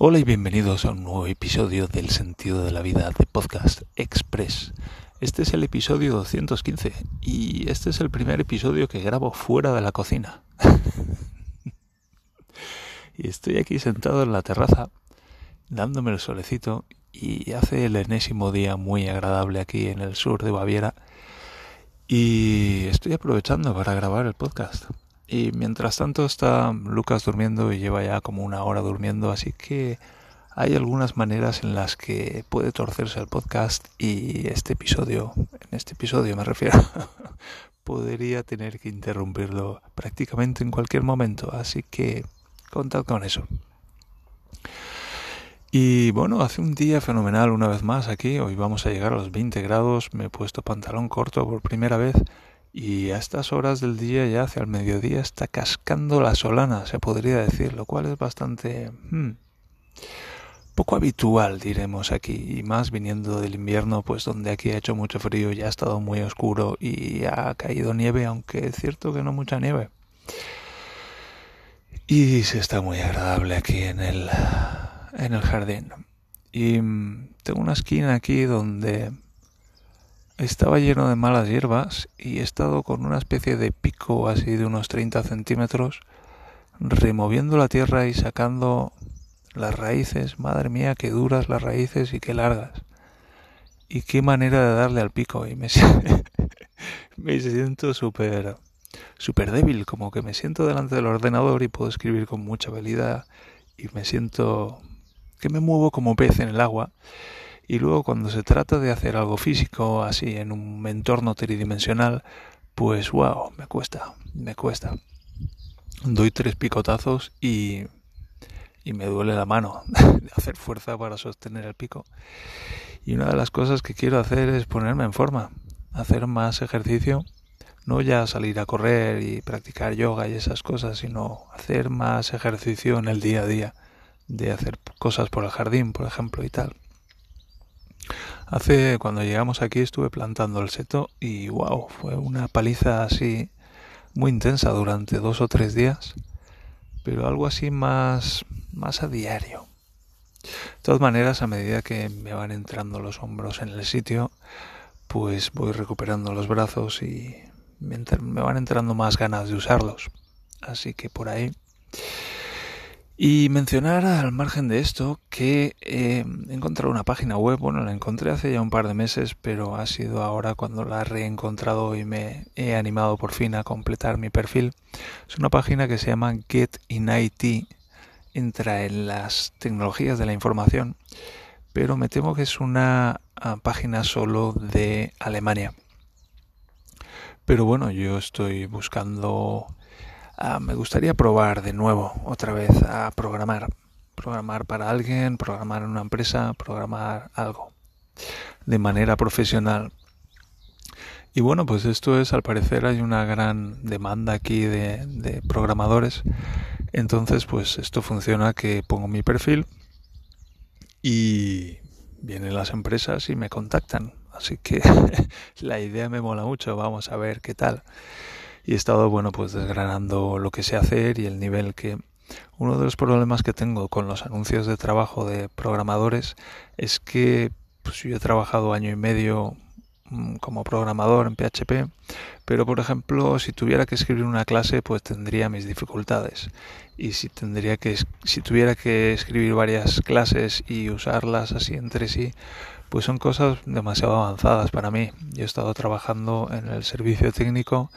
Hola y bienvenidos a un nuevo episodio del Sentido de la Vida de Podcast Express. Este es el episodio 215 y este es el primer episodio que grabo fuera de la cocina. y estoy aquí sentado en la terraza dándome el solecito y hace el enésimo día muy agradable aquí en el sur de Baviera y estoy aprovechando para grabar el podcast. Y mientras tanto está Lucas durmiendo y lleva ya como una hora durmiendo, así que hay algunas maneras en las que puede torcerse el podcast y este episodio, en este episodio me refiero, podría tener que interrumpirlo prácticamente en cualquier momento, así que contad con eso. Y bueno, hace un día fenomenal una vez más aquí, hoy vamos a llegar a los 20 grados, me he puesto pantalón corto por primera vez y a estas horas del día, ya hacia el mediodía, está cascando la solana, se podría decir, lo cual es bastante hmm, poco habitual, diremos aquí, y más viniendo del invierno, pues donde aquí ha hecho mucho frío, ya ha estado muy oscuro y ha caído nieve, aunque es cierto que no mucha nieve. Y se está muy agradable aquí en el, en el jardín. Y mm, tengo una esquina aquí donde estaba lleno de malas hierbas y he estado con una especie de pico así de unos 30 centímetros removiendo la tierra y sacando las raíces. Madre mía, qué duras las raíces y qué largas. Y qué manera de darle al pico. Y me, me siento súper súper débil, como que me siento delante del ordenador y puedo escribir con mucha habilidad y me siento que me muevo como pez en el agua y luego cuando se trata de hacer algo físico así en un entorno tridimensional, pues wow, me cuesta, me cuesta. Doy tres picotazos y, y me duele la mano de hacer fuerza para sostener el pico. Y una de las cosas que quiero hacer es ponerme en forma, hacer más ejercicio, no ya salir a correr y practicar yoga y esas cosas, sino hacer más ejercicio en el día a día, de hacer cosas por el jardín, por ejemplo, y tal. Hace, cuando llegamos aquí estuve plantando el seto y wow, fue una paliza así muy intensa durante dos o tres días, pero algo así más, más a diario. De todas maneras, a medida que me van entrando los hombros en el sitio, pues voy recuperando los brazos y me van entrando más ganas de usarlos. Así que por ahí y mencionar al margen de esto que he encontrado una página web, bueno, la encontré hace ya un par de meses, pero ha sido ahora cuando la he reencontrado y me he animado por fin a completar mi perfil. Es una página que se llama Get in IT, entra en las tecnologías de la información, pero me temo que es una ah, página solo de Alemania. Pero bueno, yo estoy buscando Ah, me gustaría probar de nuevo, otra vez, a programar. Programar para alguien, programar en una empresa, programar algo de manera profesional. Y bueno, pues esto es, al parecer hay una gran demanda aquí de, de programadores. Entonces, pues esto funciona que pongo mi perfil y vienen las empresas y me contactan. Así que la idea me mola mucho, vamos a ver qué tal y he estado, bueno, pues desgranando lo que sé hacer y el nivel que... Uno de los problemas que tengo con los anuncios de trabajo de programadores es que pues, yo he trabajado año y medio como programador en PHP, pero por ejemplo, si tuviera que escribir una clase, pues tendría mis dificultades. Y si tendría que si tuviera que escribir varias clases y usarlas así entre sí, pues son cosas demasiado avanzadas para mí. Yo he estado trabajando en el servicio técnico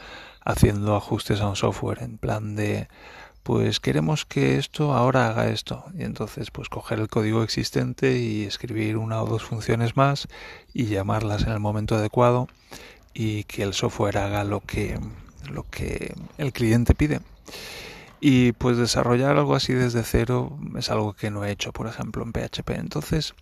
haciendo ajustes a un software en plan de pues queremos que esto ahora haga esto. Y entonces pues coger el código existente y escribir una o dos funciones más y llamarlas en el momento adecuado y que el software haga lo que lo que el cliente pide. Y pues desarrollar algo así desde cero es algo que no he hecho por ejemplo en PHP entonces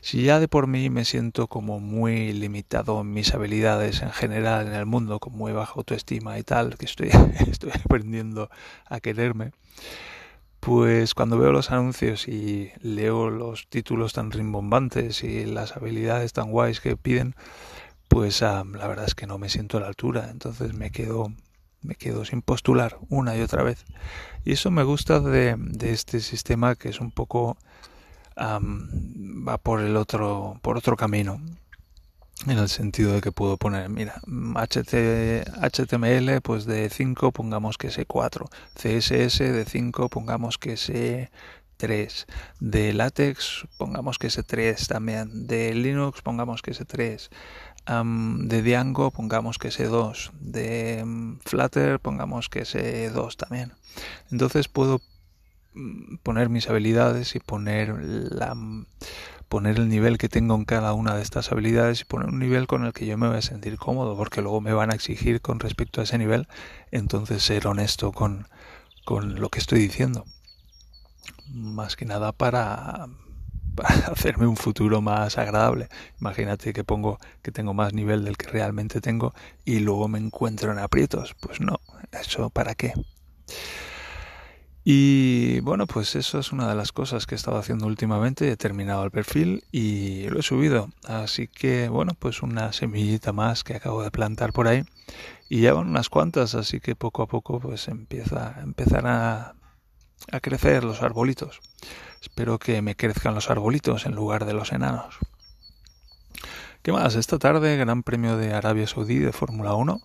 si ya de por mí me siento como muy limitado en mis habilidades en general en el mundo, con muy baja autoestima y tal, que estoy, estoy aprendiendo a quererme, pues cuando veo los anuncios y leo los títulos tan rimbombantes y las habilidades tan guays que piden, pues la verdad es que no me siento a la altura, entonces me quedo me quedo sin postular una y otra vez. Y eso me gusta de, de este sistema que es un poco va por el otro, por otro camino en el sentido de que puedo poner, mira, HTML pues de 5 pongamos que sea 4, CSS de 5 pongamos que sea 3, de látex pongamos que sea 3 también, de Linux pongamos que sea 3, de Django pongamos que sea 2, de mm, Flutter pongamos que sea 2 también. Entonces puedo poner mis habilidades y poner la poner el nivel que tengo en cada una de estas habilidades y poner un nivel con el que yo me voy a sentir cómodo, porque luego me van a exigir con respecto a ese nivel, entonces ser honesto con, con lo que estoy diciendo. Más que nada para, para hacerme un futuro más agradable. Imagínate que pongo que tengo más nivel del que realmente tengo y luego me encuentro en aprietos. Pues no, eso para qué. Y bueno, pues eso es una de las cosas que he estado haciendo últimamente. He terminado el perfil y lo he subido. Así que bueno, pues una semillita más que acabo de plantar por ahí. Y ya van unas cuantas, así que poco a poco pues empieza, empezar a, a crecer los arbolitos. Espero que me crezcan los arbolitos en lugar de los enanos. ¿Qué más? Esta tarde, Gran Premio de Arabia Saudí de Fórmula 1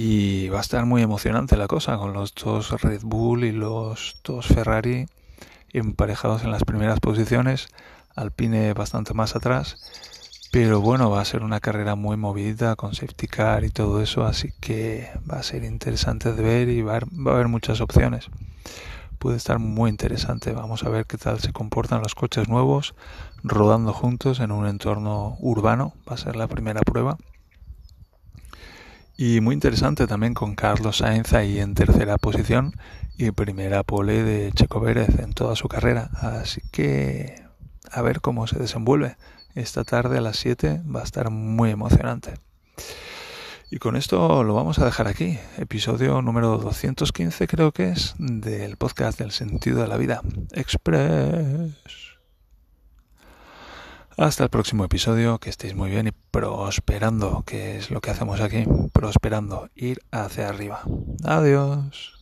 y va a estar muy emocionante la cosa con los dos Red Bull y los dos Ferrari emparejados en las primeras posiciones, Alpine bastante más atrás, pero bueno, va a ser una carrera muy movida con safety car y todo eso, así que va a ser interesante de ver y va a haber, muchas opciones. Puede estar muy interesante, vamos a ver qué tal se comportan los coches nuevos rodando juntos en un entorno urbano, va a ser la primera prueba y muy interesante también con Carlos Sainz ahí en tercera posición y primera pole de Checo Pérez en toda su carrera. Así que a ver cómo se desenvuelve. Esta tarde a las 7 va a estar muy emocionante. Y con esto lo vamos a dejar aquí. Episodio número 215 creo que es del podcast del sentido de la vida. Express. Hasta el próximo episodio, que estéis muy bien y prosperando, que es lo que hacemos aquí, prosperando, ir hacia arriba. Adiós.